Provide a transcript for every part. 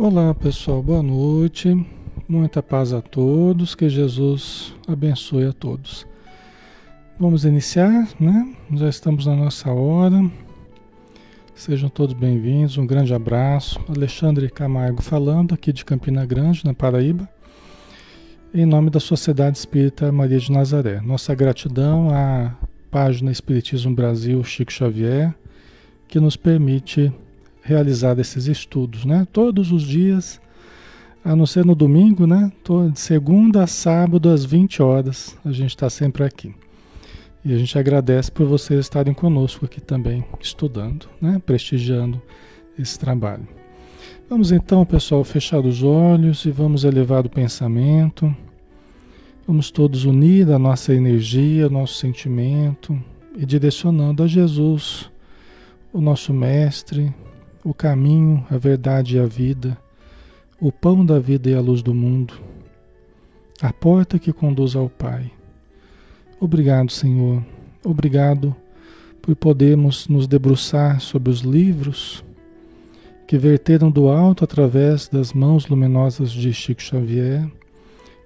Olá pessoal, boa noite, muita paz a todos, que Jesus abençoe a todos. Vamos iniciar, né? Já estamos na nossa hora. Sejam todos bem-vindos, um grande abraço. Alexandre Camargo falando aqui de Campina Grande, na Paraíba, em nome da Sociedade Espírita Maria de Nazaré. Nossa gratidão à página Espiritismo Brasil Chico Xavier, que nos permite realizar esses estudos, né? Todos os dias, a não ser no domingo, né? De segunda a sábado às 20 horas, a gente está sempre aqui. E a gente agradece por vocês estarem conosco aqui também, estudando, né? Prestigiando esse trabalho. Vamos então, pessoal, fechar os olhos e vamos elevar o pensamento. Vamos todos unir a nossa energia, nosso sentimento e direcionando a Jesus, o nosso Mestre, o caminho, a verdade e a vida, o pão da vida e a luz do mundo, a porta que conduz ao Pai. Obrigado, Senhor. Obrigado por podermos nos debruçar sobre os livros que verteram do alto através das mãos luminosas de Chico Xavier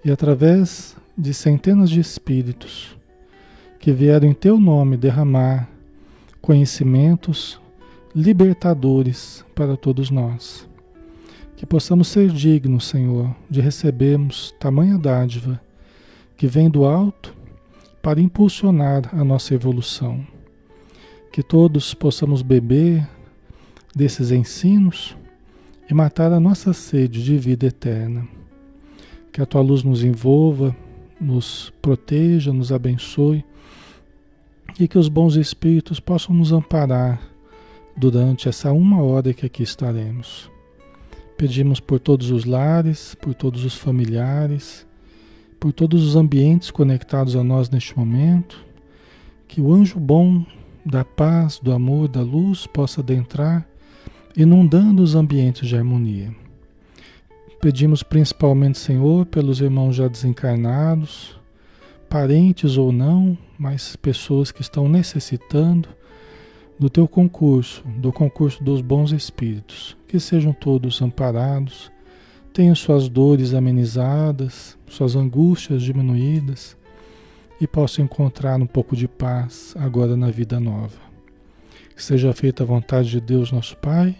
e através de centenas de espíritos que vieram em teu nome derramar conhecimentos, libertadores para todos nós. Que possamos ser dignos, Senhor, de recebermos tamanha dádiva que vem do alto para impulsionar a nossa evolução. Que todos possamos beber desses ensinos e matar a nossa sede de vida eterna. Que a tua luz nos envolva, nos proteja, nos abençoe e que os bons espíritos possam nos amparar durante essa uma hora que aqui estaremos. Pedimos por todos os lares, por todos os familiares, por todos os ambientes conectados a nós neste momento, que o anjo bom da paz, do amor, da luz possa adentrar, inundando os ambientes de harmonia. Pedimos principalmente, Senhor, pelos irmãos já desencarnados, parentes ou não, mas pessoas que estão necessitando do teu concurso, do concurso dos bons espíritos, que sejam todos amparados, tenham suas dores amenizadas, suas angústias diminuídas e possam encontrar um pouco de paz agora na vida nova. Que seja feita a vontade de Deus, nosso Pai,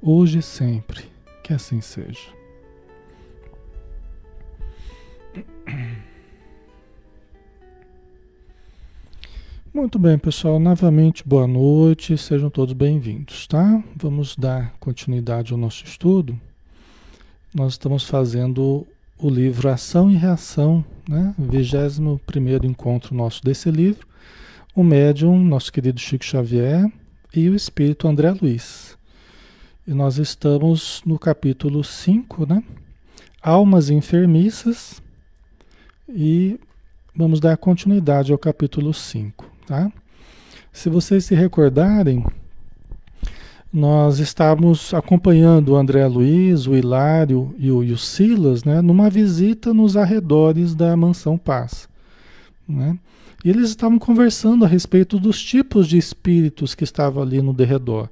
hoje e sempre. Que assim seja. Muito bem, pessoal. Novamente, boa noite. Sejam todos bem-vindos, tá? Vamos dar continuidade ao nosso estudo. Nós estamos fazendo o livro Ação e Reação, né? 21 encontro nosso desse livro. O médium, nosso querido Chico Xavier, e o espírito André Luiz. E nós estamos no capítulo 5, né? Almas enfermiças. E vamos dar continuidade ao capítulo 5 tá? Se vocês se recordarem, nós estávamos acompanhando o André Luiz, o Hilário e o, e o Silas, né, numa visita nos arredores da Mansão Paz. Né? E eles estavam conversando a respeito dos tipos de espíritos que estavam ali no derredor.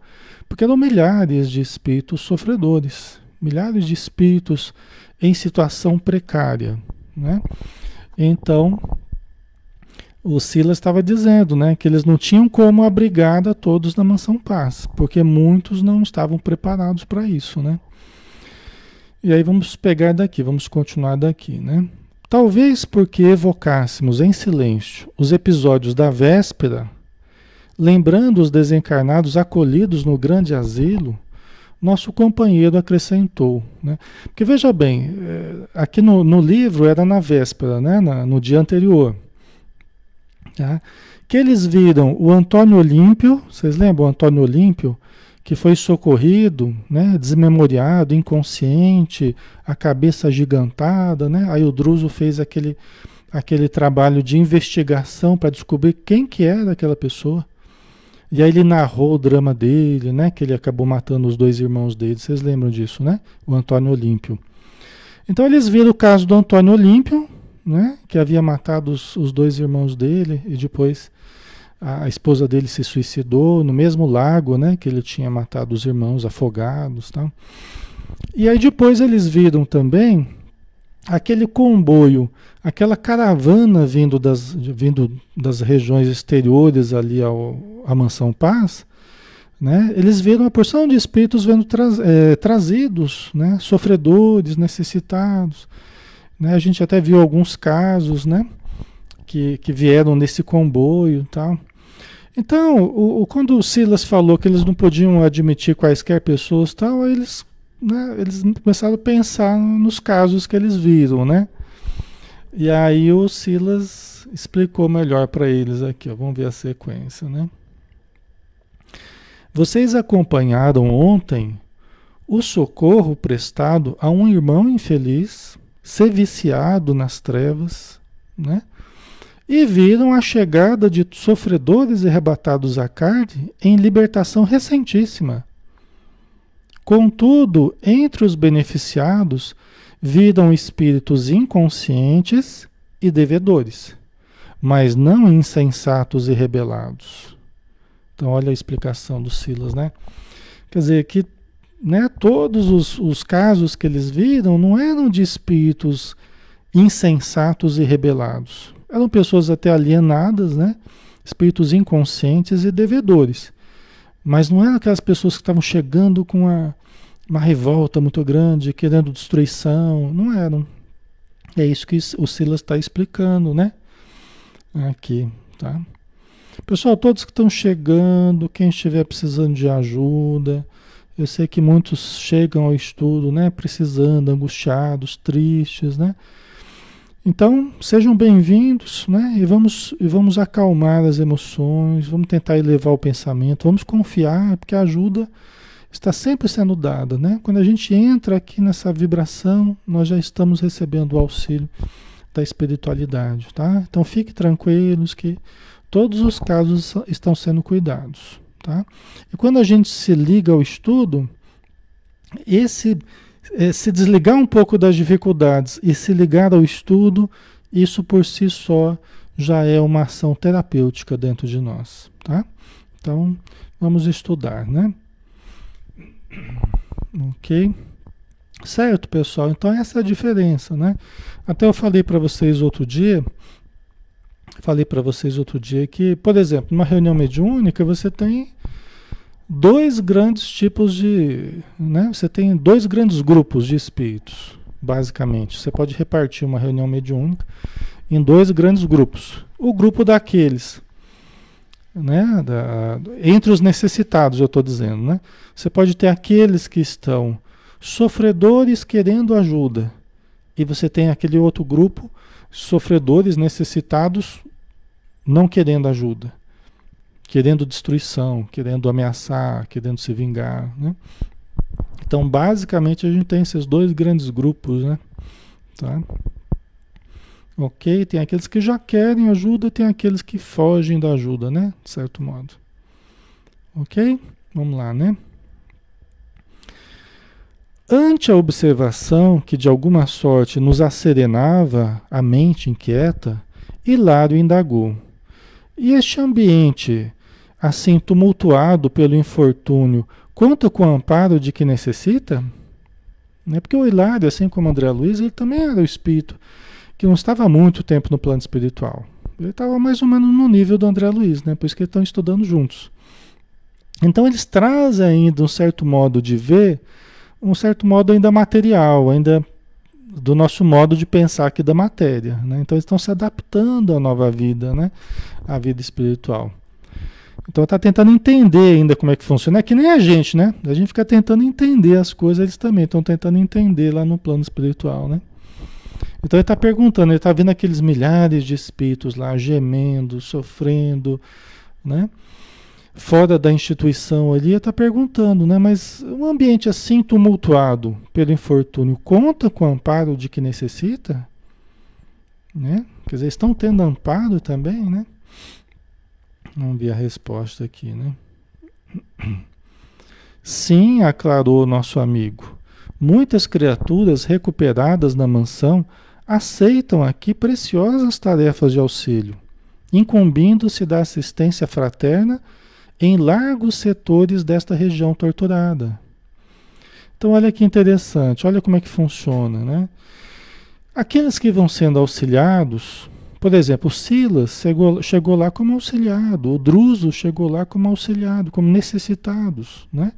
Porque eram milhares de espíritos sofredores, milhares de espíritos em situação precária. Né? Então, o Silas estava dizendo né, que eles não tinham como abrigar a todos na Mansão Paz, porque muitos não estavam preparados para isso. Né? E aí vamos pegar daqui, vamos continuar daqui. Né? Talvez porque evocássemos em silêncio os episódios da véspera, lembrando os desencarnados acolhidos no grande asilo, nosso companheiro acrescentou. Né? Porque veja bem, é, aqui no, no livro era na véspera, né? Na, no dia anterior. Tá? Que eles viram o Antônio Olímpio, vocês lembram o Antônio Olímpio? que foi socorrido, né, desmemoriado, inconsciente, a cabeça agigantada, né? Aí o Druso fez aquele, aquele trabalho de investigação para descobrir quem que era aquela pessoa. E aí ele narrou o drama dele, né? Que ele acabou matando os dois irmãos dele. Vocês lembram disso, né? O Antônio Olímpio. Então eles viram o caso do Antônio Olímpio, né? Que havia matado os, os dois irmãos dele e depois a esposa dele se suicidou no mesmo lago, né, que ele tinha matado os irmãos afogados, tal. E aí depois eles viram também aquele comboio, aquela caravana vindo das, vindo das regiões exteriores ali ao, à Mansão Paz, né? Eles viram uma porção de espíritos vendo tra é, trazidos, né? Sofredores, necessitados, né? A gente até viu alguns casos, né? Que, que vieram nesse comboio, tal. Então, o, o, quando o Silas falou que eles não podiam admitir quaisquer pessoas tal, eles, né, eles começaram a pensar nos casos que eles viram, né? E aí o Silas explicou melhor para eles aqui, ó, vamos ver a sequência, né? Vocês acompanharam ontem o socorro prestado a um irmão infeliz, ser viciado nas trevas, né? e viram a chegada de sofredores arrebatados à carne em libertação recentíssima. Contudo, entre os beneficiados, viram espíritos inconscientes e devedores, mas não insensatos e rebelados. Então, olha a explicação do Silas, né? Quer dizer, que né, todos os, os casos que eles viram não eram de espíritos insensatos e rebelados, eram pessoas até alienadas, né? Espíritos inconscientes e devedores. Mas não eram aquelas pessoas que estavam chegando com uma, uma revolta muito grande, querendo destruição. Não eram. É isso que o Silas está explicando, né? Aqui, tá? Pessoal, todos que estão chegando, quem estiver precisando de ajuda, eu sei que muitos chegam ao estudo, né? Precisando, angustiados, tristes, né? Então, sejam bem-vindos, né? E vamos, e vamos acalmar as emoções, vamos tentar elevar o pensamento, vamos confiar, porque a ajuda está sempre sendo dada, né? Quando a gente entra aqui nessa vibração, nós já estamos recebendo o auxílio da espiritualidade, tá? Então, fiquem tranquilos que todos os casos estão sendo cuidados, tá? E quando a gente se liga ao estudo, esse é, se desligar um pouco das dificuldades e se ligar ao estudo, isso por si só já é uma ação terapêutica dentro de nós, tá? Então, vamos estudar, né? Ok? Certo, pessoal? Então, essa é a diferença, né? Até eu falei para vocês outro dia, falei para vocês outro dia que, por exemplo, numa reunião mediúnica, você tem dois grandes tipos de. Né? Você tem dois grandes grupos de espíritos, basicamente. Você pode repartir uma reunião mediúnica em dois grandes grupos. O grupo daqueles. Né, da, entre os necessitados, eu estou dizendo, né? Você pode ter aqueles que estão sofredores querendo ajuda, e você tem aquele outro grupo, sofredores necessitados não querendo ajuda querendo destruição, querendo ameaçar, querendo se vingar, né? Então, basicamente, a gente tem esses dois grandes grupos, né? Tá? Ok? Tem aqueles que já querem ajuda, tem aqueles que fogem da ajuda, né? De certo modo. Ok? Vamos lá, né? Ante a observação que de alguma sorte nos asserenava a mente inquieta, Hilário indagou: E este ambiente, assim tumultuado pelo infortúnio, conta com o amparo de que necessita? Né? Porque o Hilário, assim como André Luiz, ele também era o espírito que não estava muito tempo no plano espiritual. Ele estava mais ou menos no nível do André Luiz, né? por isso que eles estão estudando juntos. Então eles trazem ainda um certo modo de ver, um certo modo ainda material, ainda do nosso modo de pensar aqui da matéria. Né? Então eles estão se adaptando à nova vida, né? à vida espiritual. Então está tentando entender ainda como é que funciona. É que nem a gente, né? A gente fica tentando entender as coisas, eles também estão tentando entender lá no plano espiritual, né? Então ele está perguntando, ele está vendo aqueles milhares de espíritos lá gemendo, sofrendo, né? Fora da instituição ali, está perguntando, né? Mas um ambiente assim tumultuado pelo infortúnio conta com o amparo de que necessita? Né? Quer dizer, estão tendo amparo também, né? Vamos ver a resposta aqui, né? Sim, aclarou nosso amigo. Muitas criaturas recuperadas na mansão aceitam aqui preciosas tarefas de auxílio, incumbindo-se da assistência fraterna em largos setores desta região torturada. Então, olha que interessante, olha como é que funciona, né? Aqueles que vão sendo auxiliados por exemplo, o Silas chegou, chegou lá como auxiliado, o Druso chegou lá como auxiliado, como necessitados, né?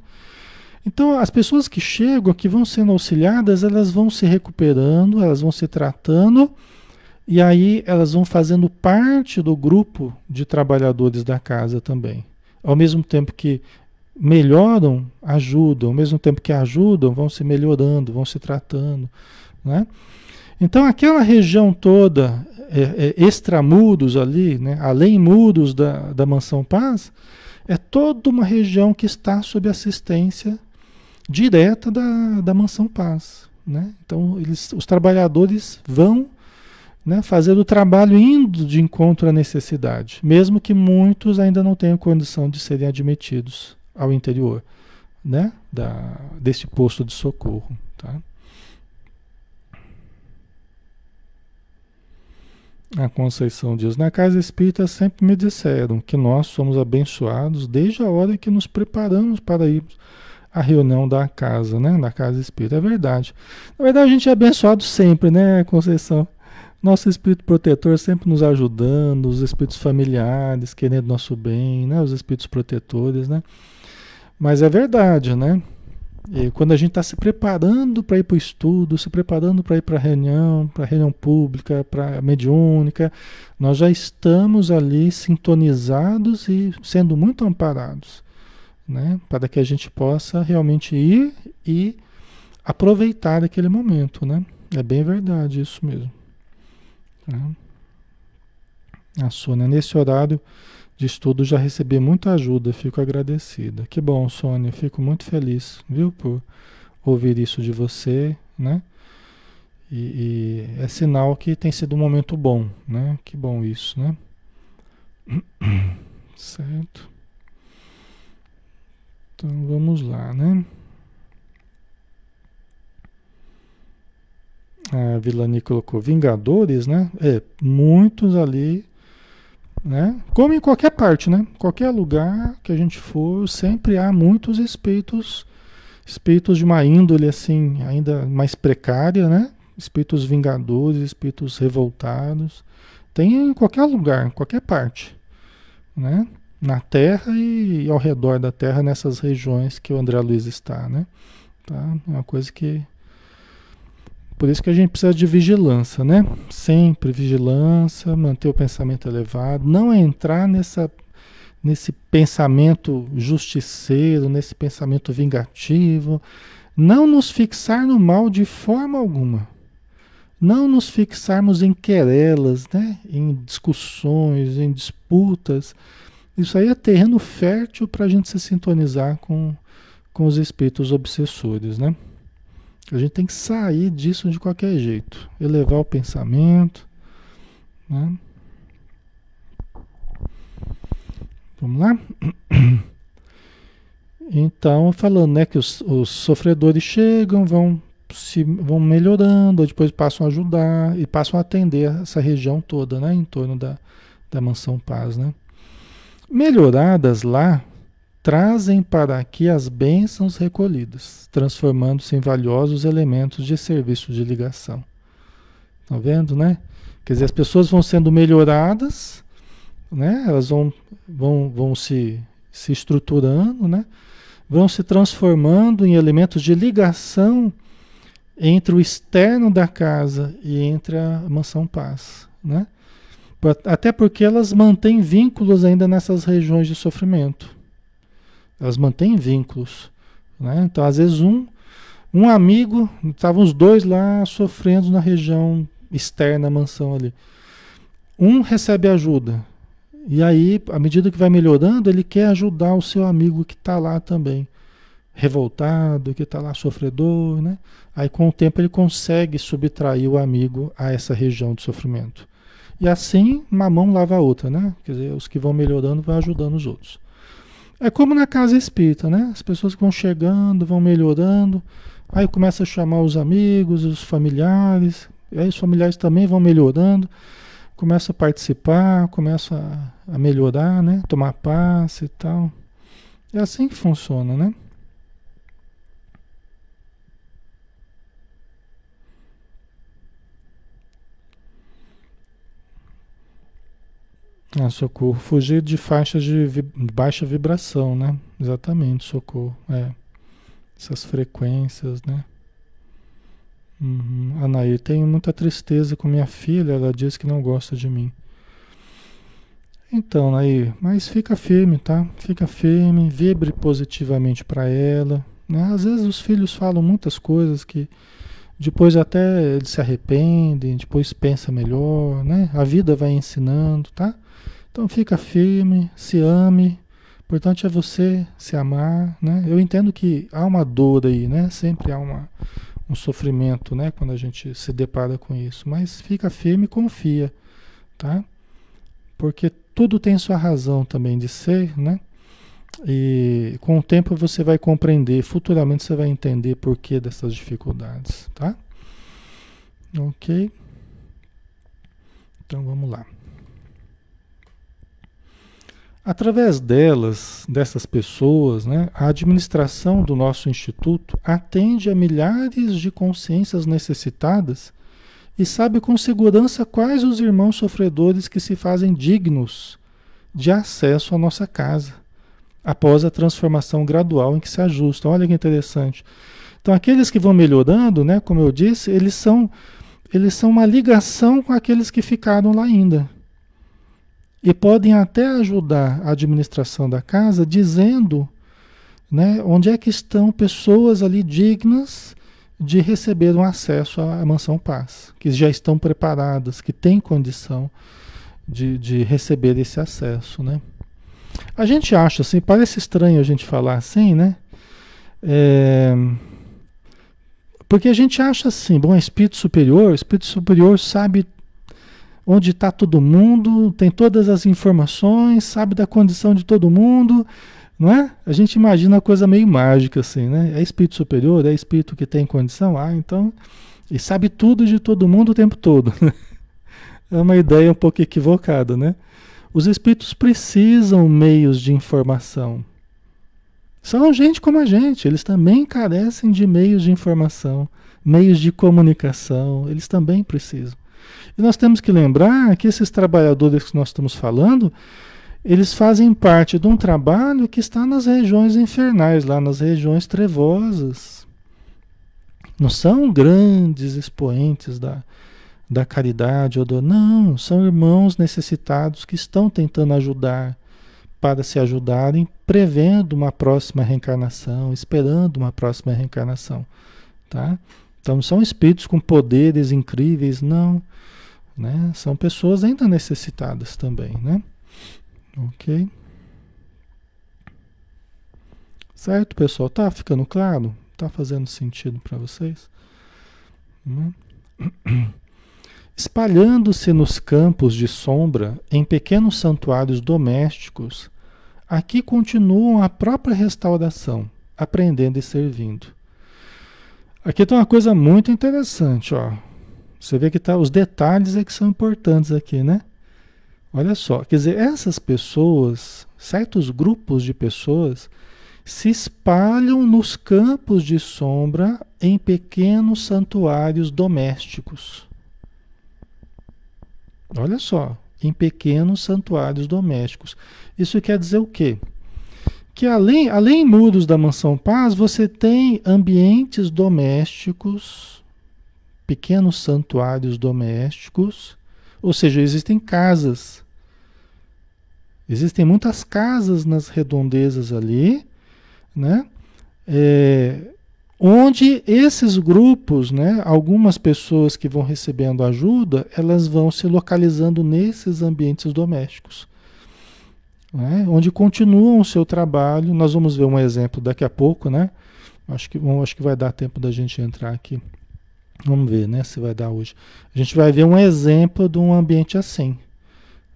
Então, as pessoas que chegam, que vão sendo auxiliadas, elas vão se recuperando, elas vão se tratando, e aí elas vão fazendo parte do grupo de trabalhadores da casa também. Ao mesmo tempo que melhoram, ajudam, ao mesmo tempo que ajudam, vão se melhorando, vão se tratando, né? Então, aquela região toda, é, é, extramuros ali, né, além muros da, da Mansão Paz, é toda uma região que está sob assistência direta da, da Mansão Paz. Né? Então, eles, os trabalhadores vão né, fazer o trabalho indo de encontro à necessidade, mesmo que muitos ainda não tenham condição de serem admitidos ao interior né, da, deste posto de socorro. Tá? A Conceição diz: Na casa espírita sempre me disseram que nós somos abençoados desde a hora que nos preparamos para ir à reunião da casa, né? Da casa espírita. É verdade. Na verdade, a gente é abençoado sempre, né, Conceição? Nosso espírito protetor sempre nos ajudando, os espíritos familiares querendo nosso bem, né? Os espíritos protetores, né? Mas é verdade, né? E quando a gente está se preparando para ir para o estudo, se preparando para ir para a reunião, para a reunião pública, para a mediúnica, nós já estamos ali sintonizados e sendo muito amparados, né? para que a gente possa realmente ir e aproveitar aquele momento. Né? É bem verdade isso mesmo. Tá? A Sônia, nesse horário de estudo já recebi muita ajuda, fico agradecida. Que bom, Sônia, fico muito feliz, viu, por ouvir isso de você, né? E, e, é sinal que tem sido um momento bom, né? Que bom isso, né? Certo. Então vamos lá, né? A Vilani colocou Vingadores, né? É, muitos ali né? Como em qualquer parte, né? Qualquer lugar que a gente for, sempre há muitos espíritos, espíritos de uma índole assim, ainda mais precária, né? Espíritos vingadores, espíritos revoltados. Tem em qualquer lugar, em qualquer parte, né? Na Terra e ao redor da Terra, nessas regiões que o André Luiz está, né? Tá? É uma coisa que por isso que a gente precisa de vigilância, né? Sempre vigilância, manter o pensamento elevado, não entrar nessa, nesse pensamento justiceiro, nesse pensamento vingativo, não nos fixar no mal de forma alguma. Não nos fixarmos em querelas, né? em discussões, em disputas. Isso aí é terreno fértil para a gente se sintonizar com, com os espíritos obsessores, né? A gente tem que sair disso de qualquer jeito, elevar o pensamento. Né? Vamos lá? Então, falando né, que os, os sofredores chegam, vão se vão melhorando, depois passam a ajudar e passam a atender essa região toda, né, em torno da, da mansão paz, né? Melhoradas lá trazem para aqui as bênçãos recolhidas, transformando-se em valiosos elementos de serviço de ligação. Estão tá vendo, né? Quer dizer, as pessoas vão sendo melhoradas, né? Elas vão, vão, vão se, se estruturando, né? Vão se transformando em elementos de ligação entre o externo da casa e entre a mansão paz, né? Até porque elas mantêm vínculos ainda nessas regiões de sofrimento. Elas mantêm vínculos. Né? Então, às vezes, um, um amigo, estavam os dois lá sofrendo na região externa da mansão ali. Um recebe ajuda. E aí, à medida que vai melhorando, ele quer ajudar o seu amigo que está lá também. Revoltado, que está lá sofredor, né? Aí com o tempo ele consegue subtrair o amigo a essa região de sofrimento. E assim, uma mão lava a outra, né? Quer dizer, os que vão melhorando vão ajudando os outros. É como na casa espírita, né? As pessoas que vão chegando, vão melhorando, aí começa a chamar os amigos, os familiares, e aí os familiares também vão melhorando, começa a participar, começa a melhorar, né? Tomar passe e tal. É assim que funciona, né? Ah, socorro. Fugir de faixas de vi baixa vibração, né? Exatamente, socorro. É. Essas frequências, né? Uhum. Anaí, tenho muita tristeza com minha filha, ela diz que não gosta de mim. Então, Nair, mas fica firme, tá? Fica firme, vibre positivamente para ela. Né? Às vezes os filhos falam muitas coisas que depois até eles se arrependem, depois pensa melhor, né? A vida vai ensinando, tá? Então fica firme, se ame. O importante é você se amar, né? Eu entendo que há uma dor aí, né? Sempre há uma, um sofrimento, né? Quando a gente se depara com isso. Mas fica firme e confia, tá? Porque tudo tem sua razão também de ser, né? E com o tempo você vai compreender, futuramente você vai entender por que dessas dificuldades, tá? Ok? Então vamos lá. Através delas, dessas pessoas, né, a administração do nosso instituto atende a milhares de consciências necessitadas e sabe com segurança quais os irmãos sofredores que se fazem dignos de acesso à nossa casa, após a transformação gradual em que se ajustam. Olha que interessante. Então, aqueles que vão melhorando, né, como eu disse, eles são, eles são uma ligação com aqueles que ficaram lá ainda e podem até ajudar a administração da casa dizendo né, onde é que estão pessoas ali dignas de receber um acesso à mansão paz, que já estão preparadas, que têm condição de, de receber esse acesso, né? A gente acha assim, parece estranho a gente falar assim, né? É, porque a gente acha assim, bom, espírito superior, espírito superior sabe onde está todo mundo, tem todas as informações, sabe da condição de todo mundo, não é? A gente imagina uma coisa meio mágica assim, né? É espírito superior, é espírito que tem condição, ah, então, e sabe tudo de todo mundo o tempo todo. é uma ideia um pouco equivocada, né? Os espíritos precisam meios de informação. São gente como a gente, eles também carecem de meios de informação, meios de comunicação, eles também precisam. E nós temos que lembrar que esses trabalhadores que nós estamos falando, eles fazem parte de um trabalho que está nas regiões infernais, lá nas regiões trevosas. Não são grandes expoentes da, da caridade ou do. Não, são irmãos necessitados que estão tentando ajudar para se ajudarem, prevendo uma próxima reencarnação, esperando uma próxima reencarnação. Tá? Então, são espíritos com poderes incríveis, não. Né? São pessoas ainda necessitadas também, né? Ok? Certo, pessoal? Tá ficando claro? Tá fazendo sentido para vocês? Né? Espalhando-se nos campos de sombra, em pequenos santuários domésticos, aqui continuam a própria restauração, aprendendo e servindo. Aqui tem uma coisa muito interessante, ó. Você vê que tá, os detalhes é que são importantes aqui, né? Olha só, quer dizer, essas pessoas, certos grupos de pessoas, se espalham nos campos de sombra em pequenos santuários domésticos. Olha só, em pequenos santuários domésticos. Isso quer dizer o quê? Que além, além muros da mansão paz, você tem ambientes domésticos, pequenos santuários domésticos, ou seja, existem casas. Existem muitas casas nas redondezas ali, né? É, onde esses grupos, né, algumas pessoas que vão recebendo ajuda, elas vão se localizando nesses ambientes domésticos, né, onde continuam o seu trabalho. Nós vamos ver um exemplo daqui a pouco, né? Acho que, acho que vai dar tempo da gente entrar aqui. Vamos ver, né, se vai dar hoje. A gente vai ver um exemplo de um ambiente assim,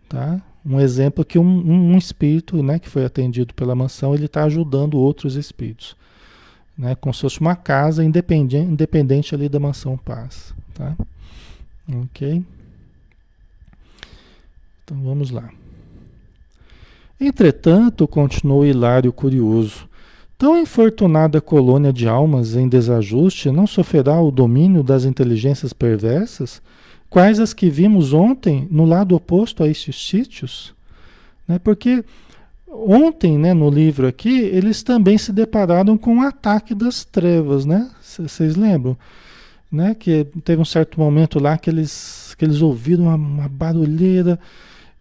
tá? Um exemplo que um, um, espírito, né, que foi atendido pela mansão, ele está ajudando outros espíritos né? Como se fosse uma casa independente, independente ali da mansão paz, tá? Ok? Então vamos lá. Entretanto, continuou Hilário curioso, tão infortunada colônia de almas em desajuste não sofrerá o domínio das inteligências perversas, quais as que vimos ontem no lado oposto a estes sítios? Né? Porque ontem, né, no livro aqui, eles também se depararam com o ataque das trevas, né? Vocês lembram? Né, que teve um certo momento lá que eles, que eles ouviram uma, uma barulheira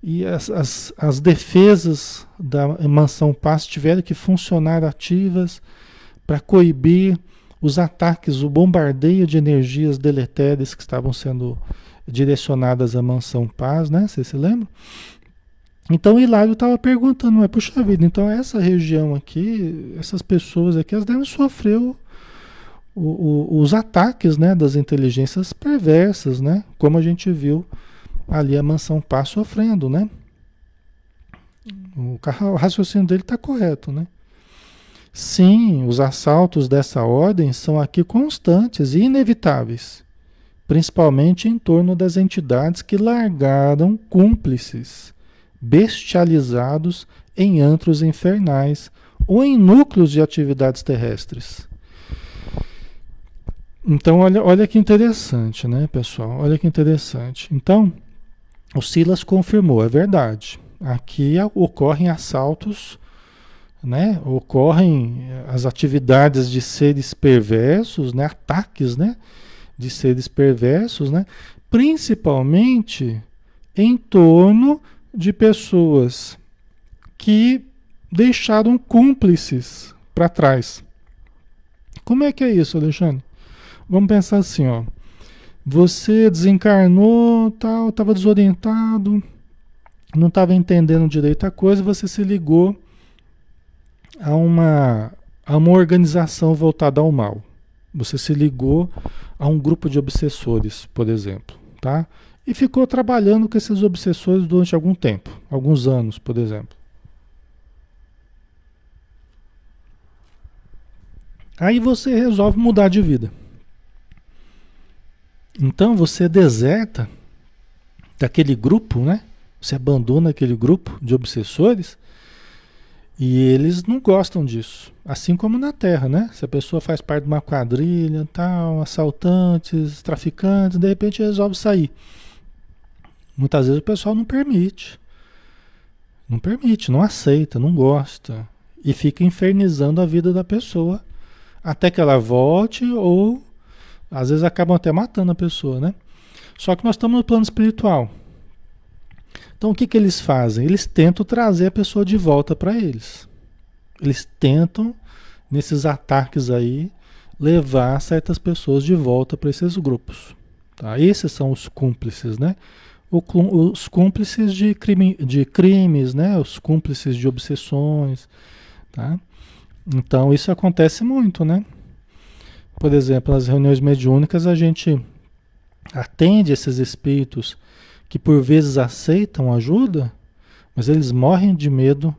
e as, as, as, defesas da mansão Paz tiveram que funcionar ativas para coibir os ataques, o bombardeio de energias deletérias que estavam sendo direcionadas à mansão Paz, né? Vocês se lembram? Então Hilário estava perguntando, mas puxa vida, então essa região aqui, essas pessoas aqui, elas devem sofrer o, o, os ataques né, das inteligências perversas, né? Como a gente viu ali a mansão Pá sofrendo, né? O, raciocínio dele está correto, né? Sim, os assaltos dessa ordem são aqui constantes e inevitáveis, principalmente em torno das entidades que largaram cúmplices bestializados em antros infernais ou em núcleos de atividades terrestres. Então, olha, olha que interessante, né, pessoal? Olha que interessante. Então, o Silas confirmou, é verdade. Aqui ocorrem assaltos, né? Ocorrem as atividades de seres perversos, né? Ataques, né? De seres perversos, né? Principalmente em torno de pessoas que deixaram cúmplices para trás. Como é que é isso, Alexandre? Vamos pensar assim, ó. Você desencarnou, tal, estava desorientado, não estava entendendo direito a coisa, você se ligou a uma, a uma organização voltada ao mal. Você se ligou a um grupo de obsessores, por exemplo, tá? E ficou trabalhando com esses obsessores durante algum tempo, alguns anos, por exemplo. Aí você resolve mudar de vida. Então você deserta daquele grupo, né? Você abandona aquele grupo de obsessores e eles não gostam disso. Assim como na Terra, né? Se a pessoa faz parte de uma quadrilha, tal, assaltantes, traficantes, de repente resolve sair. Muitas vezes o pessoal não permite. Não permite, não aceita, não gosta. E fica infernizando a vida da pessoa até que ela volte ou às vezes acabam até matando a pessoa, né? Só que nós estamos no plano espiritual. Então o que, que eles fazem? Eles tentam trazer a pessoa de volta para eles. Eles tentam, nesses ataques aí, levar certas pessoas de volta para esses grupos. Tá? Esses são os cúmplices, né? os cúmplices de, crime, de crimes, né? os cúmplices de obsessões. Tá? Então isso acontece muito, né? Por exemplo, nas reuniões mediúnicas a gente atende esses espíritos que por vezes aceitam ajuda, mas eles morrem de medo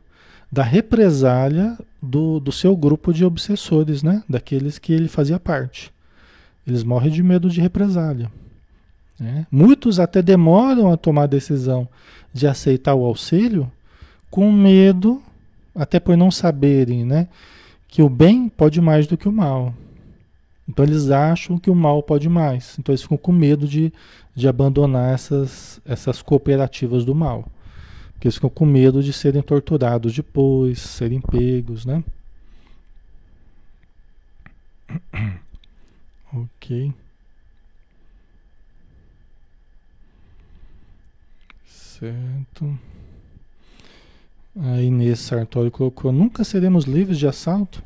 da represália do, do seu grupo de obsessores, né? Daqueles que ele fazia parte. Eles morrem de medo de represália. Né? Muitos até demoram a tomar a decisão de aceitar o auxílio com medo, até por não saberem, né? Que o bem pode mais do que o mal. Então eles acham que o mal pode mais. Então eles ficam com medo de, de abandonar essas, essas cooperativas do mal. Porque eles ficam com medo de serem torturados depois, serem pegos, né? ok. Certo. A Inês Sartori colocou: nunca seremos livres de assalto.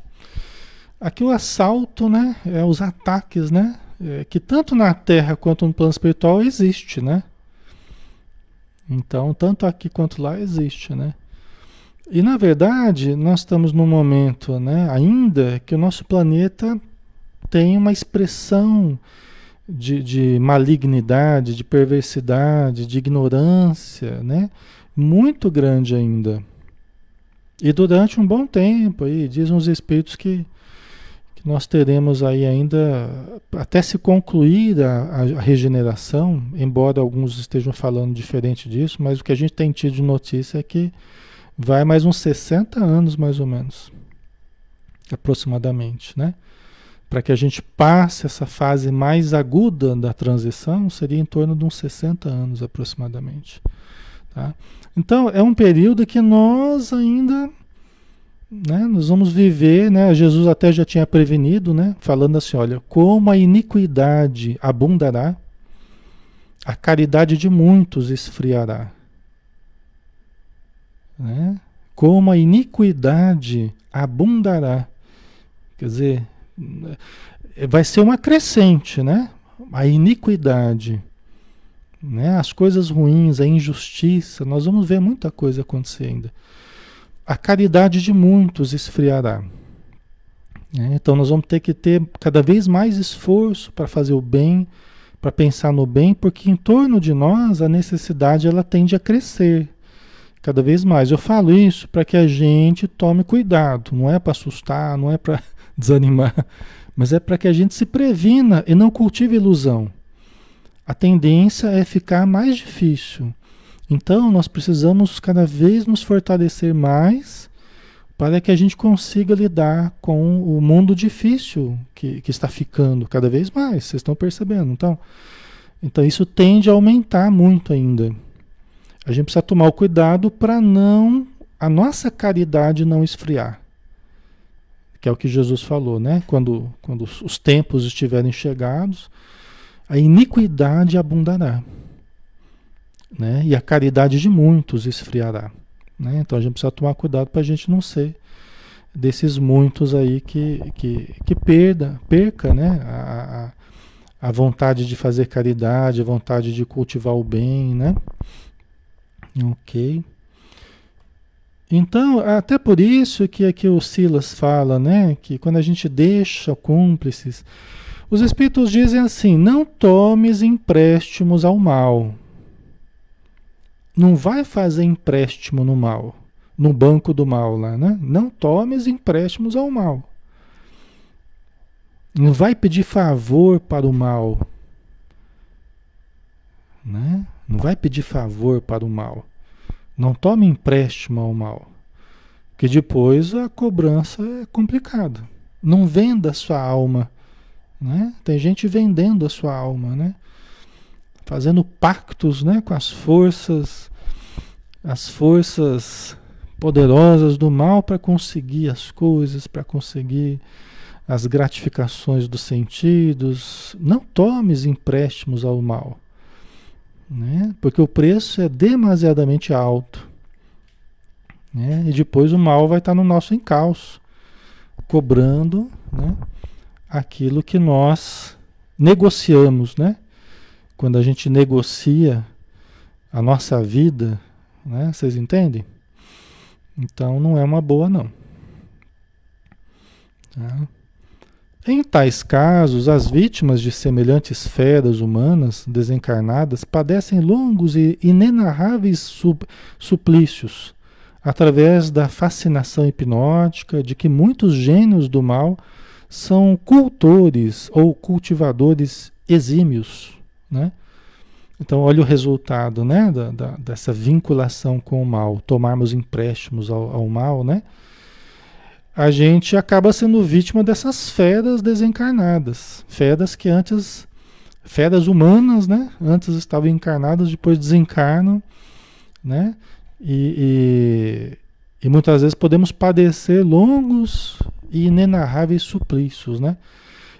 Aqui o assalto, né? É os ataques, né? É, que tanto na Terra quanto no plano espiritual existe, né? Então, tanto aqui quanto lá existe, né? E na verdade, nós estamos num momento, né, ainda que o nosso planeta tem uma expressão de, de malignidade, de perversidade, de ignorância, né, muito grande ainda. E durante um bom tempo, aí, dizem os espíritos que que nós teremos aí ainda, até se concluir a, a, regeneração, embora alguns estejam falando diferente disso, mas o que a gente tem tido de notícia é que vai mais uns 60 anos, mais ou menos, aproximadamente, né? Para que a gente passe essa fase mais aguda da transição, seria em torno de uns 60 anos aproximadamente. Tá? Então, é um período que nós ainda né, nós vamos viver, né, Jesus até já tinha prevenido, né, falando assim, olha, como a iniquidade abundará, a caridade de muitos esfriará. Né? Como a iniquidade abundará. Quer dizer, vai ser uma crescente, né? A iniquidade, né? As coisas ruins, a injustiça, nós vamos ver muita coisa acontecer ainda a caridade de muitos esfriará. É, então nós vamos ter que ter cada vez mais esforço para fazer o bem, para pensar no bem, porque em torno de nós a necessidade ela tende a crescer cada vez mais. Eu falo isso para que a gente tome cuidado, não é para assustar, não é para desanimar, mas é para que a gente se previna e não cultive ilusão. A tendência é ficar mais difícil. Então, nós precisamos cada vez nos fortalecer mais para que a gente consiga lidar com o mundo difícil que, que está ficando cada vez mais. Vocês estão percebendo? Então, então, isso tende a aumentar muito ainda. A gente precisa tomar o cuidado para não a nossa caridade não esfriar. Que é o que Jesus falou, né? Quando, quando os tempos estiverem chegados, a iniquidade abundará né? E a caridade de muitos esfriará. Né? Então a gente precisa tomar cuidado para a gente não ser desses muitos aí que, que, que perda, perca né? a, a, a vontade de fazer caridade, a vontade de cultivar o bem, né? Ok. Então, até por isso que aqui o Silas fala, né? Que quando a gente deixa cúmplices, os espíritos dizem assim: não tomes empréstimos ao mal não vai fazer empréstimo no mal, no banco do mal lá, né? Não tomes empréstimos ao mal. Não vai pedir favor para o mal. Né? Não vai pedir favor para o mal. Não tome empréstimo ao mal. Que depois a cobrança é complicada. Não venda a sua alma. Né? Tem gente vendendo a sua alma, né? fazendo pactos né, com as forças, as forças poderosas do mal para conseguir as coisas, para conseguir as gratificações dos sentidos. Não tomes empréstimos ao mal, né? porque o preço é demasiadamente alto. Né? E depois o mal vai estar no nosso encalço, cobrando né? aquilo que nós negociamos, né? quando a gente negocia a nossa vida, né? Vocês entendem? Então não é uma boa não. Tá? Em tais casos, as vítimas de semelhantes feras humanas desencarnadas padecem longos e inenarráveis suplícios, através da fascinação hipnótica, de que muitos gênios do mal são cultores ou cultivadores exímios, né? Então, olha o resultado, né, da, da, dessa vinculação com o mal, tomarmos empréstimos ao, ao mal, né? A gente acaba sendo vítima dessas feras desencarnadas, feras que antes, feras humanas, né? Antes estavam encarnadas, depois desencarnam, né? E, e, e muitas vezes podemos padecer longos e inenarráveis suplícios, né?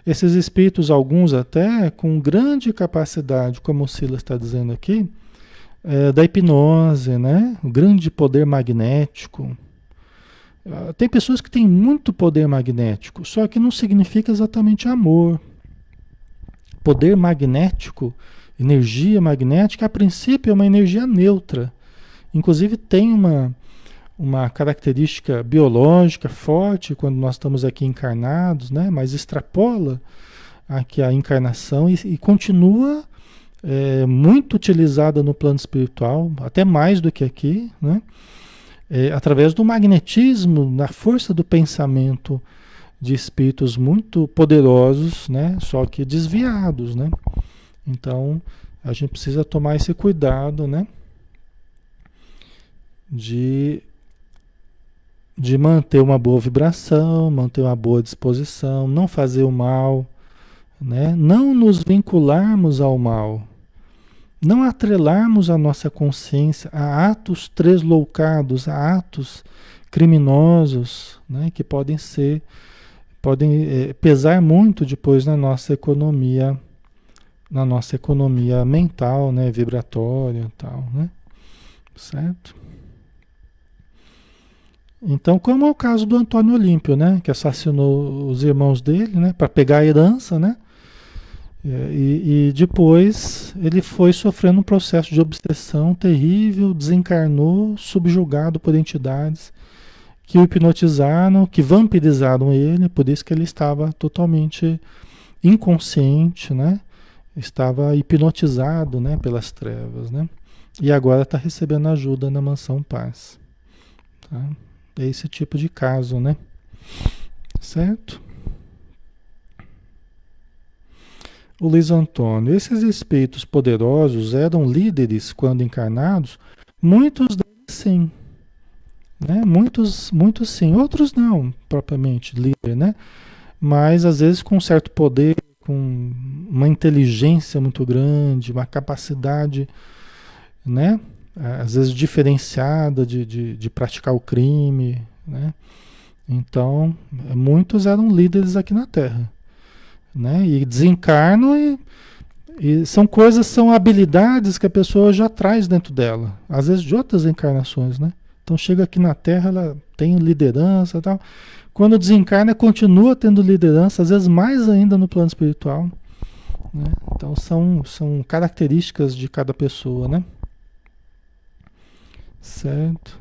Esses espíritos, alguns até com grande capacidade, como o Silas está dizendo aqui, é, da hipnose, né? O grande poder magnético. Ah, tem pessoas que têm muito poder magnético, só que não significa exatamente amor. Poder magnético, energia magnética, a princípio é uma energia neutra. Inclusive tem uma, uma característica biológica forte quando nós estamos aqui encarnados, né? mas extrapola aqui a encarnação e, e continua é, muito utilizada no plano espiritual, até mais do que aqui, né? É, através do magnetismo, na força do pensamento de espíritos muito poderosos, né? só que desviados. Né? Então a gente precisa tomar esse cuidado, né? de, de manter uma boa vibração, manter uma boa disposição, não fazer o mal, né? não nos vincularmos ao mal, não atrelarmos a nossa consciência a atos tresloucados, a atos criminosos, né? que podem ser, podem é, pesar muito depois na nossa economia, na nossa economia mental, né? vibratória e tal, né? Certo? Então, como é o caso do Antônio Olímpio, né, que assassinou os irmãos dele, né, para pegar a herança, né, e, e, depois ele foi sofrendo um processo de obsessão terrível, desencarnou, subjugado por entidades que o hipnotizaram, que vampirizaram ele, por isso que ele estava totalmente inconsciente, né, estava hipnotizado, né, pelas trevas, né, e agora está recebendo ajuda na mansão paz, tá? É esse tipo de caso, né? Certo? O Luiz Antônio, esses espíritos poderosos eram líderes quando encarnados? Muitos sim. Né? Muitos, muitos sim, outros não, propriamente líder, né? Mas às vezes com certo poder, com uma inteligência muito grande, uma capacidade, né? Às vezes diferenciada de, de, de praticar o crime, né? Então, muitos eram líderes aqui na Terra, né? E desencarnam e, e são coisas, são habilidades que a pessoa já traz dentro dela, às vezes de outras encarnações, né? Então chega aqui na Terra, ela tem liderança e tal. Quando desencarna, continua tendo liderança, às vezes mais ainda no plano espiritual. Né? Então são, são características de cada pessoa, né? Certo?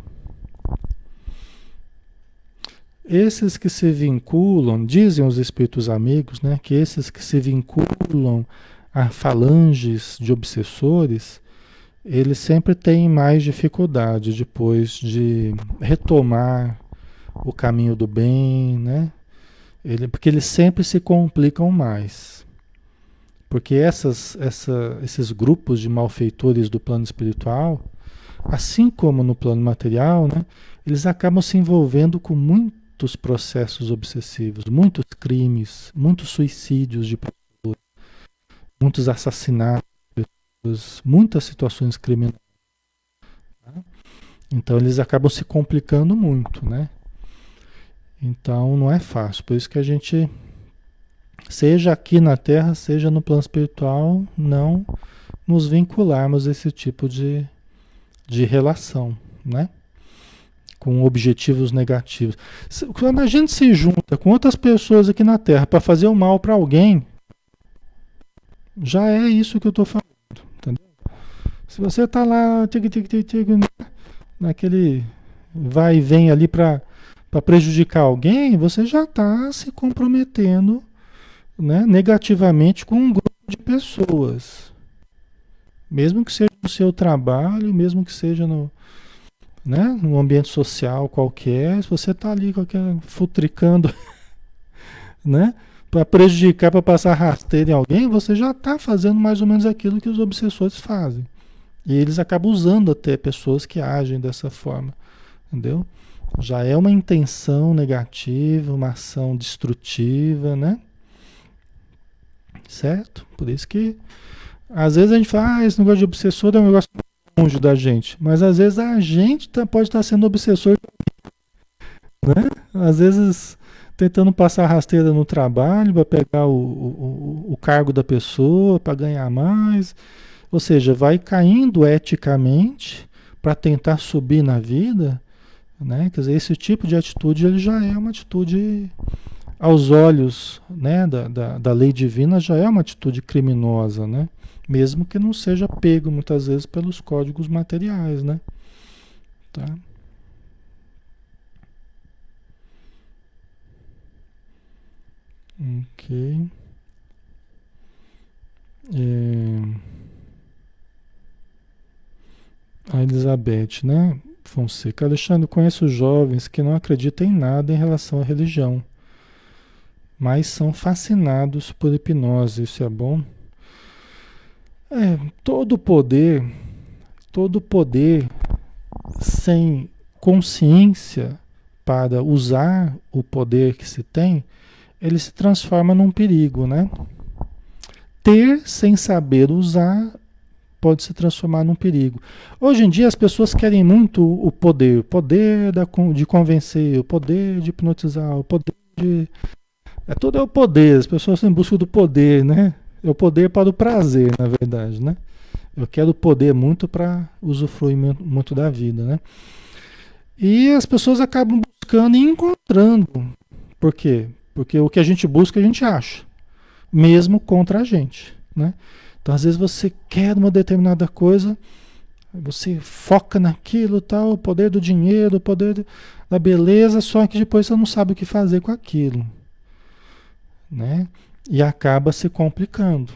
Esses que se vinculam, dizem os espíritos amigos, né, que esses que se vinculam a falanges de obsessores, eles sempre têm mais dificuldade depois de retomar o caminho do bem, né? Ele, porque eles sempre se complicam mais. Porque essas, essa, esses grupos de malfeitores do plano espiritual, assim como no plano material, né, eles acabam se envolvendo com muitos processos obsessivos, muitos crimes, muitos suicídios de pessoas, muitos assassinatos de pessoas, muitas situações criminosas. Tá? Então eles acabam se complicando muito, né? Então não é fácil. Por isso que a gente, seja aqui na Terra, seja no plano espiritual, não nos vincularmos a esse tipo de, de relação, né? Com objetivos negativos. Quando a gente se junta com outras pessoas aqui na Terra para fazer o mal para alguém, já é isso que eu estou falando, entendeu? Se você está lá, tig, tig, tig, tig, naquele vai e vem ali para prejudicar alguém, você já está se comprometendo né, negativamente com um grupo de pessoas. Mesmo que seja no seu trabalho, mesmo que seja no, né? Num ambiente social qualquer, se você está ali qualquer futricando, né? Para prejudicar, para passar rasteira em alguém, você já está fazendo mais ou menos aquilo que os obsessores fazem. E eles acabam usando até pessoas que agem dessa forma, entendeu? Já é uma intenção negativa, uma ação destrutiva, né? Certo? Por isso que às vezes a gente fala, ah, esse negócio de obsessor é um negócio longe da gente. Mas às vezes a gente tá, pode estar sendo obsessor. Né? Às vezes tentando passar rasteira no trabalho para pegar o, o, o cargo da pessoa, para ganhar mais. Ou seja, vai caindo eticamente para tentar subir na vida. Né? Quer dizer, esse tipo de atitude ele já é uma atitude aos olhos né, da, da, da lei divina já é uma atitude criminosa, né? Mesmo que não seja pego muitas vezes pelos códigos materiais, né? Tá? Ok. É... A Elizabeth, né? Fonseca. Alexandre, conheço jovens que não acreditam em nada em relação à religião, mas são fascinados por hipnose. Isso é bom? É, todo poder, todo poder sem consciência para usar o poder que se tem, ele se transforma num perigo, né? Ter sem saber usar pode se transformar num perigo. Hoje em dia as pessoas querem muito o poder, o poder da, de convencer, o poder de hipnotizar, o poder de é tudo é o poder. As pessoas estão em busca do poder, né? É o poder para o prazer, na verdade, né? Eu quero poder muito para usufruir muito da vida, né? E as pessoas acabam buscando e encontrando. Por quê? Porque o que a gente busca, a gente acha. Mesmo contra a gente, né? Então, às vezes você quer uma determinada coisa, você foca naquilo, tal, o poder do dinheiro, o poder da beleza, só que depois você não sabe o que fazer com aquilo, né? E acaba se complicando.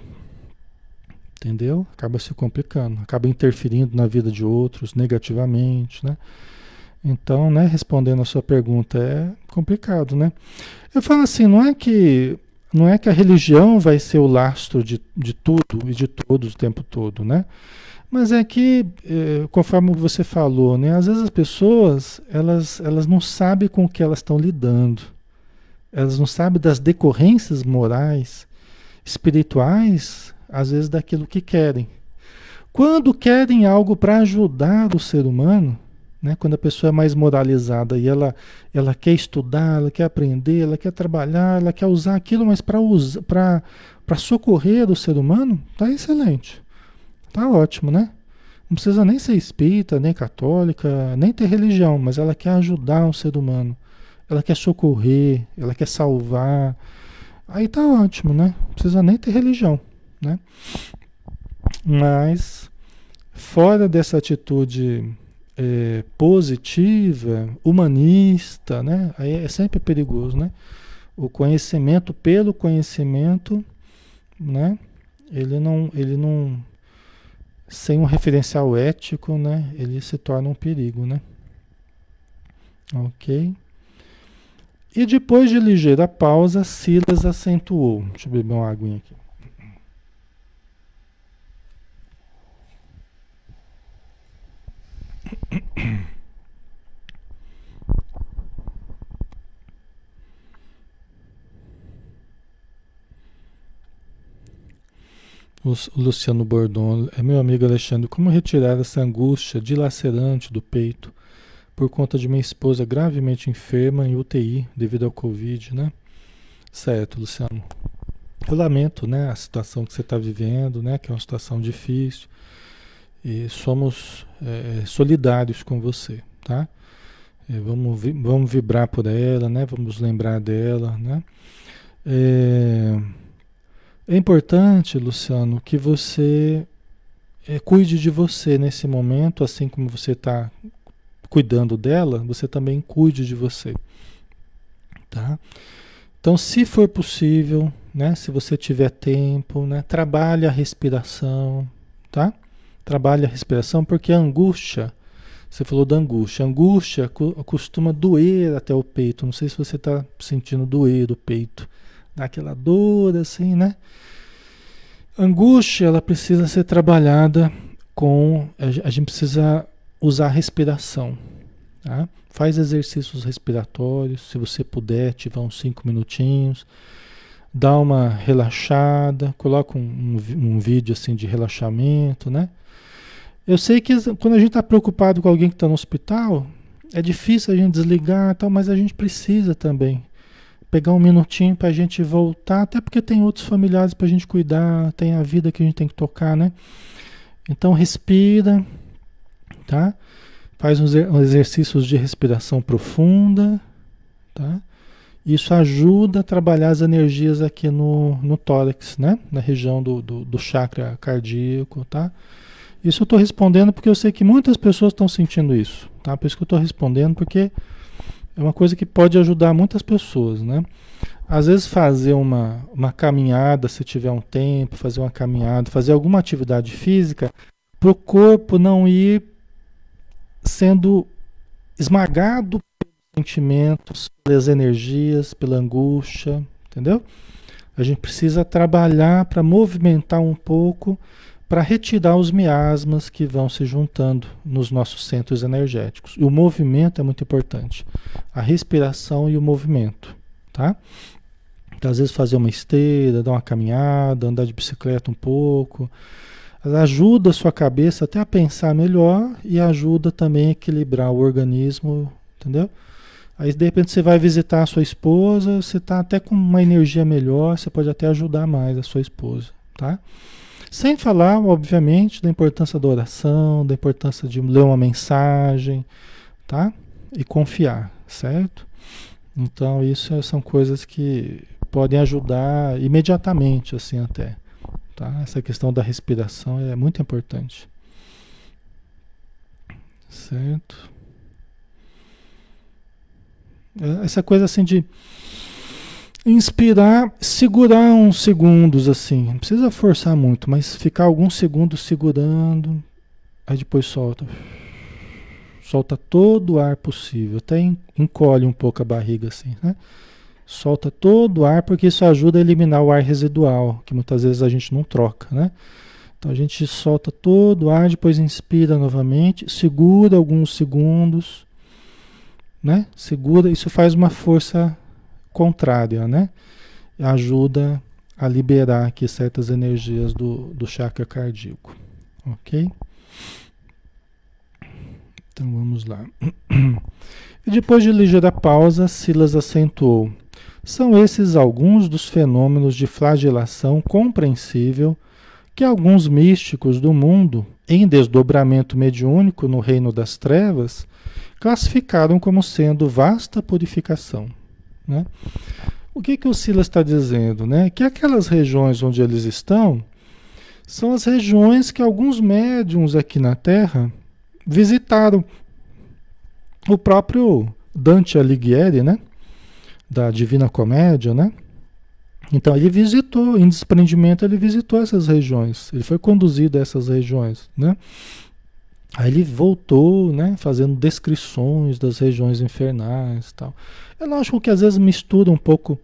Entendeu? Acaba se complicando, acaba interferindo na vida de outros negativamente, né? Então, né, respondendo a sua pergunta, é complicado, né? Eu falo assim, não é que não é que a religião vai ser o lastro de, de tudo e de todos o tempo todo, né? Mas é que, é, conforme você falou, né, às vezes as pessoas elas, elas não sabem com o que elas estão lidando elas não sabem das decorrências morais, espirituais, às vezes daquilo que querem. Quando querem algo para ajudar o ser humano, né, quando a pessoa é mais moralizada e ela, ela quer estudar, ela quer aprender, ela quer trabalhar, ela quer usar aquilo, mas para socorrer o ser humano, tá excelente. Tá ótimo, né? Não precisa nem ser espírita, nem católica, nem ter religião, mas ela quer ajudar o ser humano ela quer socorrer, ela quer salvar. Aí tá ótimo, né? Não precisa nem ter religião, né? Mas fora dessa atitude é, positiva, humanista, né? Aí é sempre perigoso, né? O conhecimento pelo conhecimento, né? Ele não, ele não, sem um referencial ético, né? Ele se torna um perigo, né? Ok? E depois de ligeira pausa, Silas acentuou. Deixa eu beber uma aguinha aqui. O Luciano Bordon, é meu amigo Alexandre, como retirar essa angústia dilacerante do peito por conta de minha esposa gravemente enferma em UTI devido ao Covid, né? Certo, Luciano. Eu lamento, né, a situação que você está vivendo, né, que é uma situação difícil. E somos é, solidários com você, tá? É, vamos, vamos vibrar por ela, né? Vamos lembrar dela, né? É, é importante, Luciano, que você é, cuide de você nesse momento, assim como você está cuidando dela, você também cuide de você. Tá? Então, se for possível, né, se você tiver tempo, né, trabalhe a respiração, tá? Trabalhe a respiração, porque a angústia, Você falou da angústia. A angústia costuma doer até o peito. Não sei se você está sentindo doer do peito. Dá aquela dor assim, né? angústia, ela precisa ser trabalhada com. A gente precisa usar respiração. Tá? Faz exercícios respiratórios, se você puder, tiver uns 5 minutinhos. Dá uma relaxada, coloca um, um, um vídeo assim de relaxamento, né? Eu sei que quando a gente está preocupado com alguém que está no hospital, é difícil a gente desligar, tal, mas a gente precisa também pegar um minutinho para a gente voltar, até porque tem outros familiares para a gente cuidar, tem a vida que a gente tem que tocar, né? Então respira, tá? Faz uns exercícios de respiração profunda, tá? Isso ajuda a trabalhar as energias aqui no, no tórax, né? Na região do, do, do chakra cardíaco, tá? Isso eu estou respondendo porque eu sei que muitas pessoas estão sentindo isso, tá? Por isso que eu estou respondendo, porque é uma coisa que pode ajudar muitas pessoas, né? Às vezes fazer uma, uma caminhada, se tiver um tempo, fazer uma caminhada, fazer alguma atividade física, para o corpo não ir sendo esmagado pelos sentimentos, pelas energias, pela angústia, entendeu? A gente precisa trabalhar para movimentar um pouco para retirar os miasmas que vão se juntando nos nossos centros energéticos. E o movimento é muito importante. A respiração e o movimento, tá? Então, às vezes fazer uma esteira, dar uma caminhada, andar de bicicleta um pouco, ajuda a sua cabeça até a pensar melhor e ajuda também a equilibrar o organismo, entendeu? Aí de repente você vai visitar a sua esposa, você está até com uma energia melhor, você pode até ajudar mais a sua esposa, tá? Sem falar, obviamente, da importância da oração, da importância de ler uma mensagem, tá? E confiar, certo? Então, isso são coisas que podem ajudar imediatamente, assim, até. Tá? Essa questão da respiração é muito importante. Certo? É, essa coisa assim de Inspirar, segurar uns segundos assim. Não precisa forçar muito, mas ficar alguns segundos segurando. Aí depois solta. Solta todo o ar possível. Até encolhe um pouco a barriga assim, né? Solta todo o ar porque isso ajuda a eliminar o ar residual, que muitas vezes a gente não troca, né? Então a gente solta todo o ar, depois inspira novamente, segura alguns segundos, né? Segura, isso faz uma força contrária, né? Ajuda a liberar aqui certas energias do, do chakra cardíaco, ok? Então vamos lá. E depois de ligeira pausa, Silas acentuou: São esses alguns dos fenômenos de flagelação compreensível que alguns místicos do mundo, em desdobramento mediúnico no reino das trevas, classificaram como sendo vasta purificação. Né? O que, que o Silas está dizendo? Né? Que aquelas regiões onde eles estão são as regiões que alguns médiums aqui na Terra visitaram. O próprio Dante Alighieri, né? Da Divina Comédia, né? Então ele visitou, em desprendimento ele visitou essas regiões, ele foi conduzido a essas regiões, né? Aí ele voltou, né, fazendo descrições das regiões infernais tal. É lógico que às vezes mistura um pouco,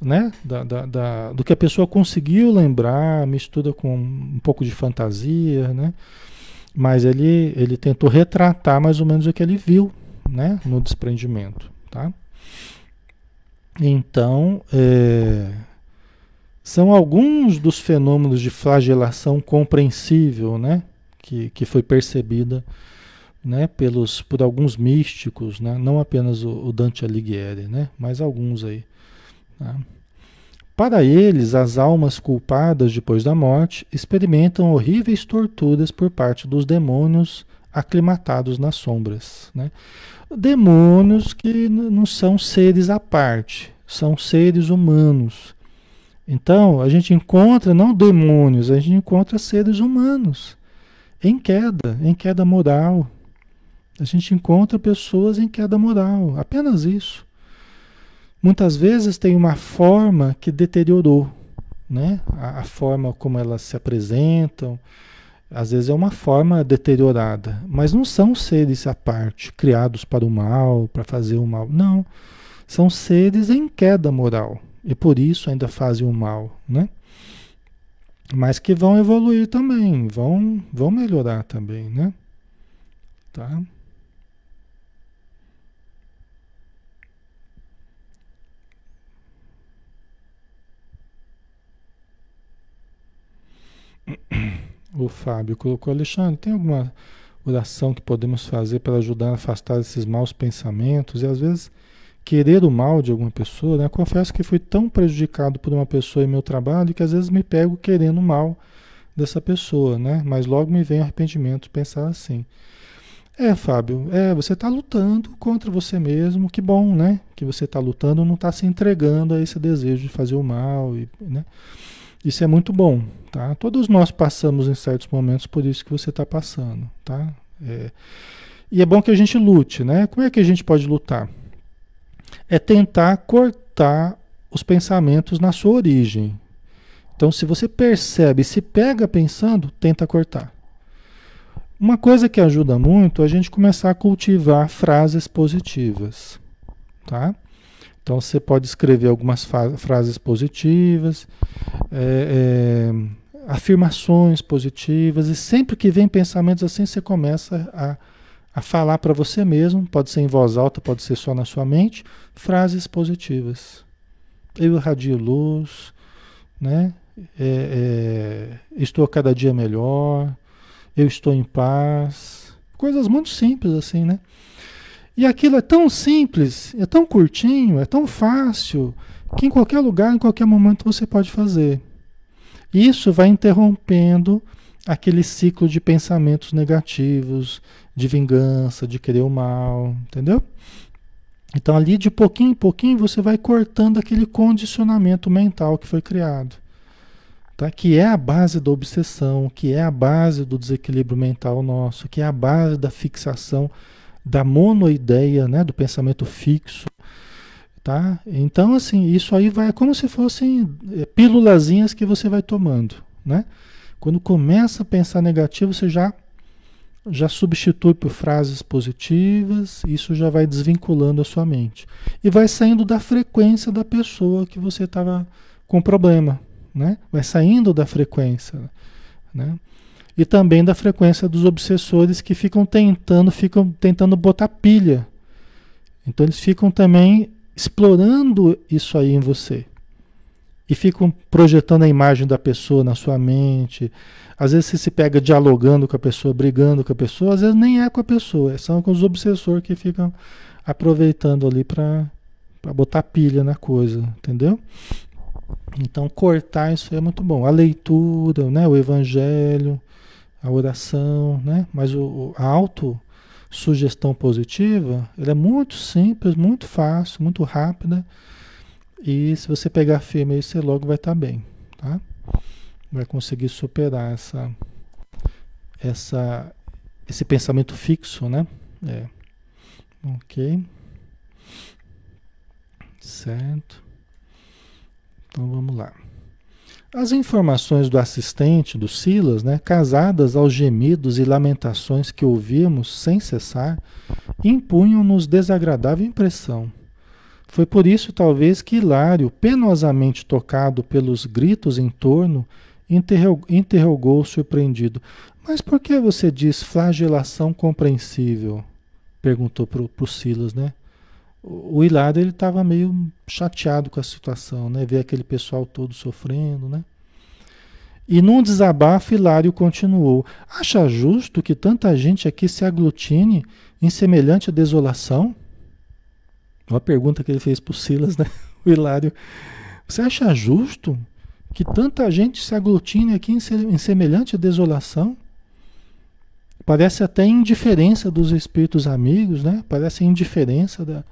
né, da, da, da, do que a pessoa conseguiu lembrar, mistura com um pouco de fantasia, né? Mas ele, ele tentou retratar mais ou menos o que ele viu, né, no desprendimento, tá? Então, é, são alguns dos fenômenos de flagelação compreensível, né? que, que foi percebida né, pelos, por alguns místicos, né, não apenas o, o, Dante Alighieri, né, mas alguns aí. Tá? Para eles, as almas culpadas depois da morte experimentam horríveis torturas por parte dos demônios aclimatados nas sombras. Né? Demônios que não são seres à parte, são seres humanos. Então, a gente encontra não demônios, a gente encontra seres humanos em queda, em queda moral. A gente encontra pessoas em queda moral, apenas isso. Muitas vezes tem uma forma que deteriorou, né? A, a forma como elas se apresentam, Às vezes é uma forma deteriorada, mas não são seres à parte, criados para o mal, para fazer o mal. Não. São seres em queda moral e por isso ainda fazem o mal, né? Mas que vão evoluir também, vão, vão melhorar também, né? Tá? O Fábio colocou, Alexandre, tem alguma oração que podemos fazer para ajudar a afastar esses maus pensamentos e às vezes querer o mal de alguma pessoa, né? Confesso que fui tão prejudicado por uma pessoa em meu trabalho que às vezes me pego querendo o mal dessa pessoa, né? Mas logo me vem arrependimento pensar assim. É, Fábio, é, você está lutando contra você mesmo, que bom, né? Que você está lutando, não está se entregando a esse desejo de fazer o mal, e, né? Isso é muito bom, tá? Todos nós passamos em certos momentos por isso que você está passando, tá? É, e é bom que a gente lute, né? Como é que a gente pode lutar? É tentar cortar os pensamentos na sua origem. Então, se você percebe, se pega pensando, tenta cortar. Uma coisa que ajuda muito é a gente começar a cultivar frases positivas, tá? Então você pode escrever algumas frases positivas, é, é, afirmações positivas, e sempre que vem pensamentos assim, você começa a, a falar para você mesmo, pode ser em voz alta, pode ser só na sua mente, frases positivas. Eu irradio luz, né? É, é, estou cada dia melhor, eu estou em paz. Coisas muito simples assim, né? E aquilo é tão simples, é tão curtinho, é tão fácil, que em qualquer lugar, em qualquer momento você pode fazer. Isso vai interrompendo aquele ciclo de pensamentos negativos, de vingança, de querer o mal, entendeu? Então ali de pouquinho em pouquinho você vai cortando aquele condicionamento mental que foi criado. Tá? Que é a base da obsessão, que é a base do desequilíbrio mental nosso, que é a base da fixação da monoideia, né, do pensamento fixo, tá? Então, assim, isso aí vai é como se fossem é, pílulazinhas que você vai tomando, né? Quando começa a pensar negativo, você já já substitui por frases positivas, isso já vai desvinculando a sua mente. E vai saindo da frequência da pessoa que você estava com problema, né? Vai saindo da frequência, né? E também da frequência dos obsessores que ficam tentando, ficam tentando botar pilha. Então eles ficam também explorando isso aí em você. E ficam projetando a imagem da pessoa na sua mente. Às vezes você se pega dialogando com a pessoa, brigando com a pessoa, às vezes nem é com a pessoa, são com os obsessores que ficam aproveitando ali para botar pilha na coisa, entendeu? Então cortar isso é muito bom. A leitura, né, o evangelho, a oração, né? Mas o, a autossugestão positiva, ela é muito simples, muito fácil, muito rápida. E se você pegar firme aí, você logo vai estar tá bem, tá? Vai conseguir superar essa, essa, esse pensamento fixo, né? É. Ok. Certo. Então vamos lá. As informações do assistente, do Silas, né, casadas aos gemidos e lamentações que ouvimos sem cessar, impunham-nos desagradável impressão. Foi por isso, talvez, que Hilário, penosamente tocado pelos gritos em torno, interrogou surpreendido. Mas por que você diz flagelação compreensível? Perguntou para o Silas, né? O Hilário ele estava meio chateado com a situação, né? Ver aquele pessoal todo sofrendo, né? E num desabafo, Hilário continuou: Acha justo que tanta gente aqui se aglutine em semelhante desolação? Uma pergunta que ele fez para o Silas, né? O Hilário: Você acha justo que tanta gente se aglutine aqui em semelhante desolação? Parece até indiferença dos espíritos amigos, né? Parece indiferença da,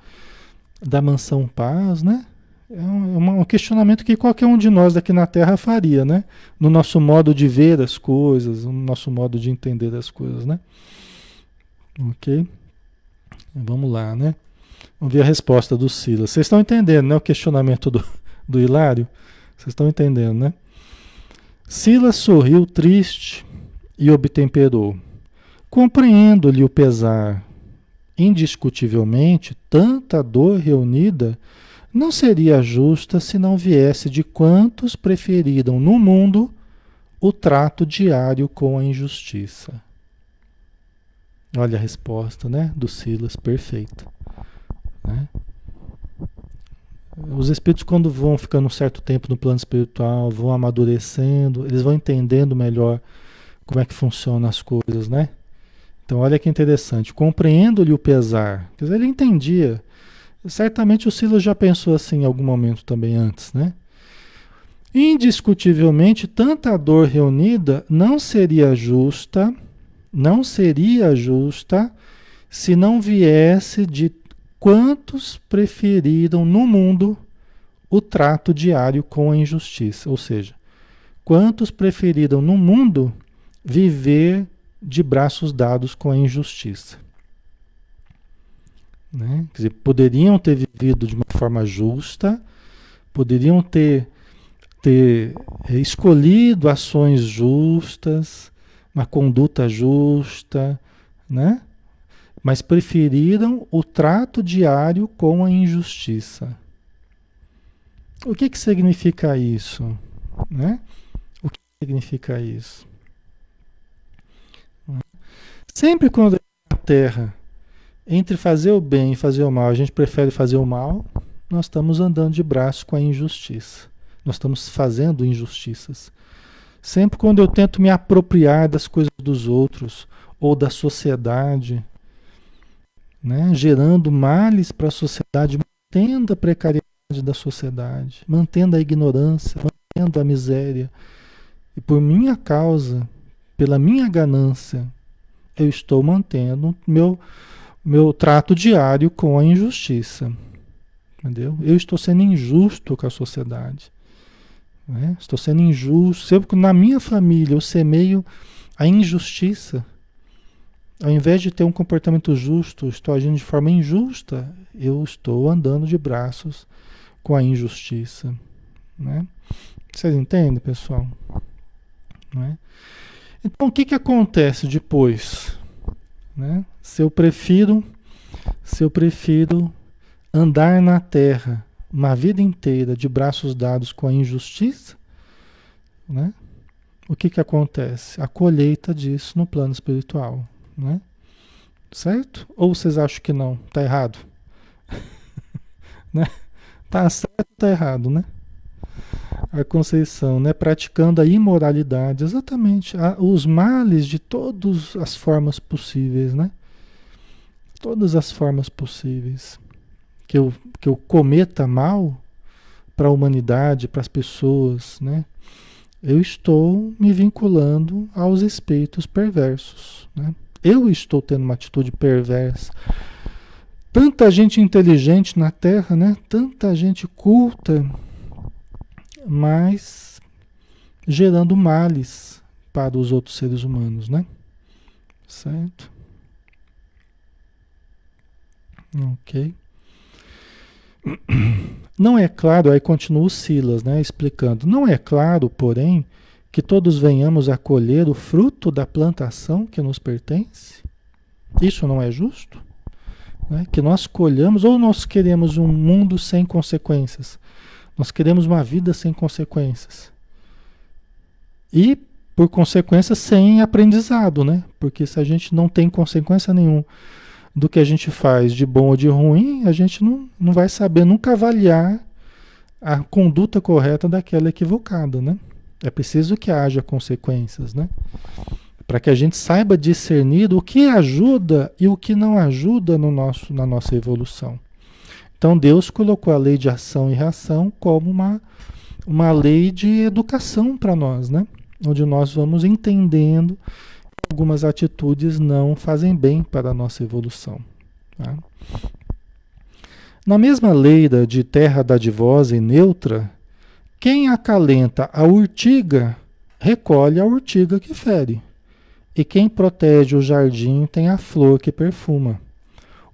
da mansão paz, né? É um, é um, questionamento que qualquer um de nós aqui na Terra faria, né? No nosso modo de ver as coisas, no nosso modo de entender as coisas, né? Ok? Vamos lá, né? Vamos ver a resposta do Silas. Vocês estão entendendo, né? O questionamento do, do Hilário? Vocês estão entendendo, né? Silas sorriu triste e obtemperou. Compreendo-lhe o pesar. Indiscutivelmente, tanta dor reunida não seria justa se não viesse de quantos preferiram no mundo o trato diário com a injustiça. Olha a resposta, né, do Silas, perfeita. Né? Os espíritos, quando vão ficando um certo tempo no plano espiritual, vão amadurecendo, eles vão entendendo melhor como é que funcionam as coisas, né? Então, olha que interessante. Compreendo-lhe o pesar. Quer dizer, ele entendia Certamente o Silas já pensou assim em algum momento também antes, né? Indiscutivelmente, tanta dor reunida não seria justa, não seria justa se não viesse de quantos preferiram no mundo o trato diário com a injustiça, ou seja, quantos preferiram no mundo viver de braços dados com a injustiça. Né? Quer dizer, poderiam ter vivido de uma forma justa, poderiam ter, ter eh, escolhido ações justas, uma conduta justa, né? mas preferiram o trato diário com a injustiça. O que, que significa isso? Né? O que significa isso? Sempre quando a Terra entre fazer o bem e fazer o mal, a gente prefere fazer o mal, nós estamos andando de braço com a injustiça. Nós estamos fazendo injustiças. Sempre quando eu tento me apropriar das coisas dos outros ou da sociedade, né, gerando males para a sociedade, mantendo a precariedade da sociedade, mantendo a ignorância, mantendo a miséria. E por minha causa, pela minha ganância, eu estou mantendo meu meu trato diário com a injustiça. Entendeu? Eu estou sendo injusto com a sociedade. Né? Estou sendo injusto. Sempre na minha família eu semeio a injustiça. Ao invés de ter um comportamento justo, estou agindo de forma injusta, eu estou andando de braços com a injustiça. Né? Vocês entendem, pessoal? Né? Então, o que, que acontece depois? Né? Se eu prefiro, se eu prefiro andar na terra uma vida inteira de braços dados com a injustiça, né? O que que acontece? A colheita disso no plano espiritual, né? Certo? Ou vocês acham que não? Tá errado? né? Tá certo, tá errado, né? A Conceição, né? Praticando a imoralidade, exatamente. os males de todas as formas possíveis, né? Todas as formas possíveis. Que eu, que eu cometa mal para a humanidade, para as pessoas, né? Eu estou me vinculando aos espíritos perversos, né? Eu estou tendo uma atitude perversa. Tanta gente inteligente na Terra, né? Tanta gente culta, mas gerando males para os outros seres humanos, né? Certo? Ok. Não é claro, aí continua o Silas, né, explicando. Não é claro, porém, que todos venhamos a colher o fruto da plantação que nos pertence? Isso não é justo? Né? Que nós colhamos, ou nós queremos um mundo sem consequências? Nós queremos uma vida sem consequências. E, por consequência, sem aprendizado, né? Porque se a gente não tem consequência nenhuma do que a gente faz, de bom ou de ruim, a gente não, não vai saber nunca avaliar a conduta correta daquela equivocada, né? É preciso que haja consequências, né? Para que a gente saiba discernir o que ajuda e o que não ajuda no nosso, na nossa evolução. Então Deus colocou a lei de ação e reação como uma, uma lei de educação para nós, né? Onde nós vamos entendendo que algumas atitudes não fazem bem para a nossa evolução. Tá? Na mesma lei de terra dadivosa e neutra, quem acalenta a urtiga recolhe a urtiga que fere, e quem protege o jardim tem a flor que perfuma.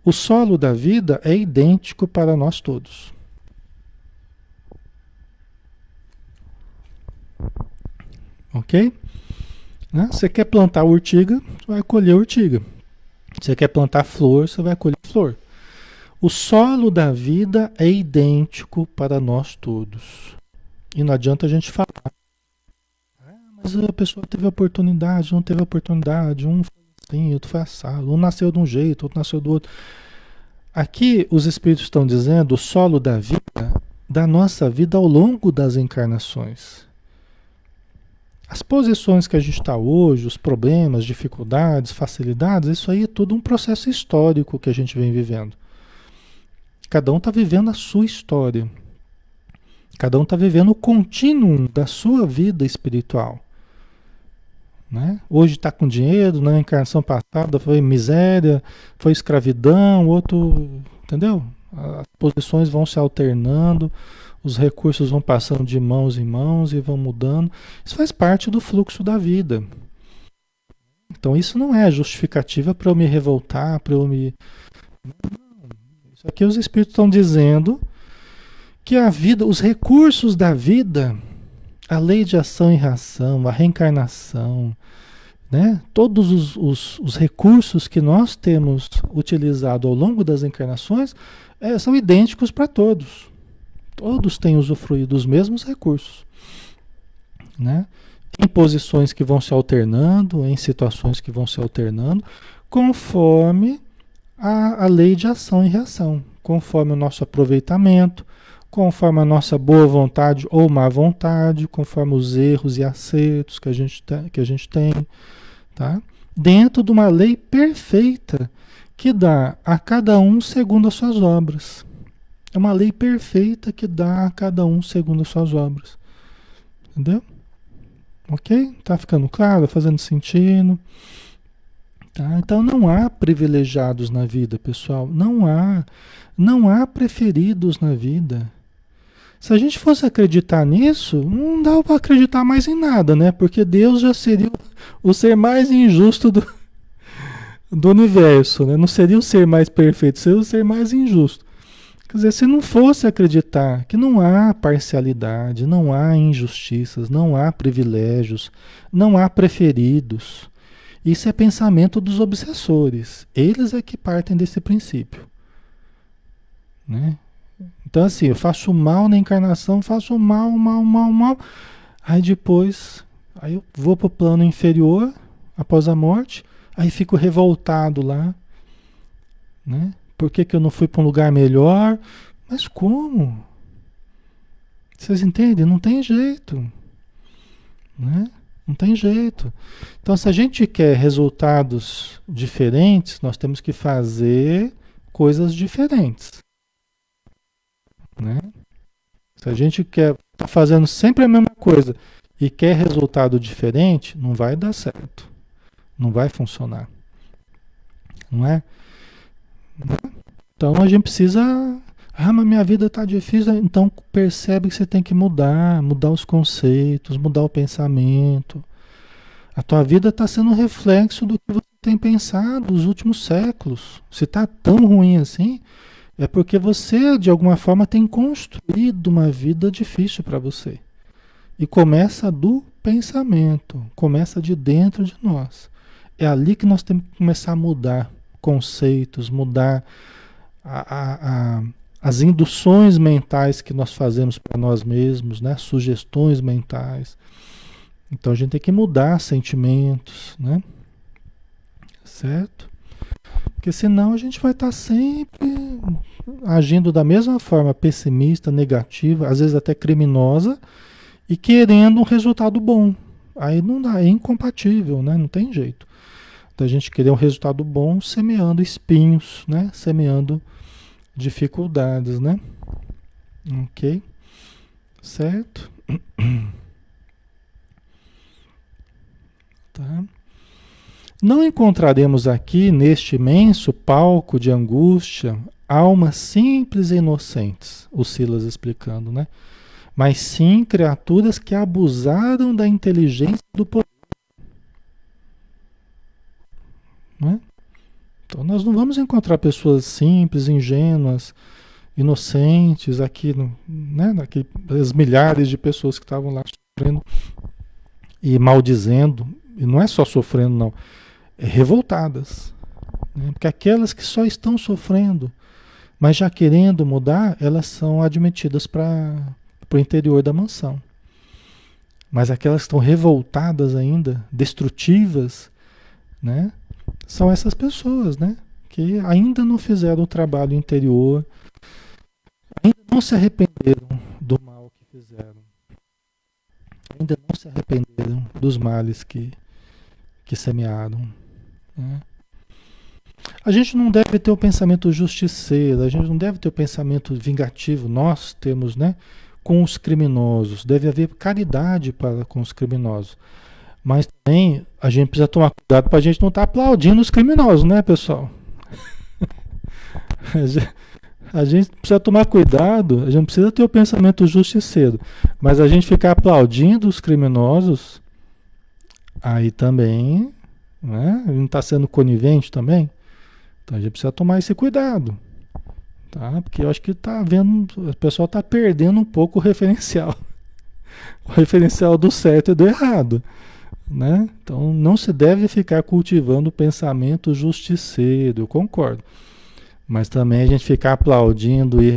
O solo da vida é idêntico para nós todos. Ok? Né? Você quer plantar urtiga, vai colher urtiga. Você quer plantar flor, você vai colher flor. O solo da vida é idêntico para nós todos. E não adianta a gente falar. Ah, mas a pessoa teve oportunidade, não teve oportunidade, um foi assim, outro foi assado, um nasceu de um jeito, outro nasceu do outro. Aqui os espíritos estão dizendo o solo da vida, da nossa vida ao longo das encarnações. As posições que a gente está hoje, os problemas, dificuldades, facilidades, isso aí é tudo um processo histórico que a gente vem vivendo. Cada um está vivendo a sua história. Cada um está vivendo o contínuo da sua vida espiritual. Né? Hoje está com dinheiro, na encarnação passada foi miséria, foi escravidão, outro. Entendeu? As posições vão se alternando, os recursos vão passando de mãos em mãos e vão mudando. Isso faz parte do fluxo da vida. Então isso não é justificativa para eu me revoltar, para eu me. Isso aqui os espíritos estão dizendo que a vida, os recursos da vida, a lei de ação e reação, a reencarnação, né? todos os, os, os recursos que nós temos utilizado ao longo das encarnações é, são idênticos para todos. Todos têm usufruído dos mesmos recursos. Né? Em posições que vão se alternando, em situações que vão se alternando, conforme a, a lei de ação e reação, conforme o nosso aproveitamento, conforme a nossa boa vontade ou má vontade, conforme os erros e acertos que a gente, que a gente tem, tá? dentro de uma lei perfeita que dá a cada um segundo as suas obras. É uma lei perfeita que dá a cada um segundo as suas obras. Entendeu? Ok? Tá ficando claro? Fazendo sentido? Tá? Então não há privilegiados na vida, pessoal. Não há. Não há preferidos na vida. Se a gente fosse acreditar nisso, não dá para acreditar mais em nada, né? Porque Deus já seria o ser mais injusto do, do universo, né? Não seria o ser mais perfeito, seria o ser mais injusto. Quer dizer, se não fosse acreditar que não há parcialidade, não há injustiças, não há privilégios, não há preferidos, isso é pensamento dos obsessores. Eles é que partem desse princípio. Né? Então, assim, eu faço mal na encarnação, faço mal, mal, mal, mal. Aí depois, aí eu vou para o plano inferior, após a morte, aí fico revoltado lá. Né? Por que, que eu não fui para um lugar melhor? Mas como? Vocês entendem? Não tem jeito. Né? Não tem jeito. Então, se a gente quer resultados diferentes, nós temos que fazer coisas diferentes. Né? Se a gente quer tá fazendo sempre a mesma coisa e quer resultado diferente, não vai dar certo. Não vai funcionar. Não é? Então a gente precisa ah, mas minha vida está difícil. Então percebe que você tem que mudar, mudar os conceitos, mudar o pensamento. A tua vida está sendo um reflexo do que você tem pensado nos últimos séculos. Se está tão ruim assim, é porque você, de alguma forma, tem construído uma vida difícil para você. E começa do pensamento, começa de dentro de nós. É ali que nós temos que começar a mudar conceitos, mudar a, a, a as induções mentais que nós fazemos para nós mesmos, né? Sugestões mentais. Então a gente tem que mudar sentimentos, né? Certo? Porque senão a gente vai estar tá sempre agindo da mesma forma pessimista, negativa, às vezes até criminosa e querendo um resultado bom. Aí não dá, é incompatível, né? Não tem jeito. Da gente querer um resultado bom semeando espinhos, né? Semeando dificuldades, né? Ok? Certo? Tá? Não encontraremos aqui, neste imenso palco de angústia, almas simples e inocentes, o Silas explicando, né? Mas sim criaturas que abusaram da inteligência do poder. Não é? Então nós não vamos encontrar pessoas simples, ingênuas, inocentes aqui, no, né, as milhares de pessoas que estavam lá sofrendo e maldizendo e não é só sofrendo, não, revoltadas. Né? Porque aquelas que só estão sofrendo, mas já querendo mudar, elas são admitidas para o interior da mansão. Mas aquelas que estão revoltadas ainda, destrutivas, né? São essas pessoas, né? Que ainda não fizeram o trabalho interior, ainda não se arrependeram do mal que fizeram, ainda não se arrependeram dos males que, que semearam. Né? A gente não deve ter o pensamento justiceiro, a gente não deve ter o pensamento vingativo. Nós temos, né? Com os criminosos, deve haver caridade para com os criminosos. Mas também a gente precisa tomar cuidado para a gente não estar tá aplaudindo os criminosos, né, pessoal? a gente precisa tomar cuidado, a gente precisa ter o pensamento justiceiro, mas a gente ficar aplaudindo os criminosos, aí também, né? Não está sendo conivente também. Então a gente precisa tomar esse cuidado. Tá? Porque eu acho que tá vendo, o pessoal está perdendo um pouco o referencial. O referencial do certo e do errado. Né? Então não se deve ficar cultivando o pensamento justiceiro, eu concordo. Mas também a gente ficar aplaudindo e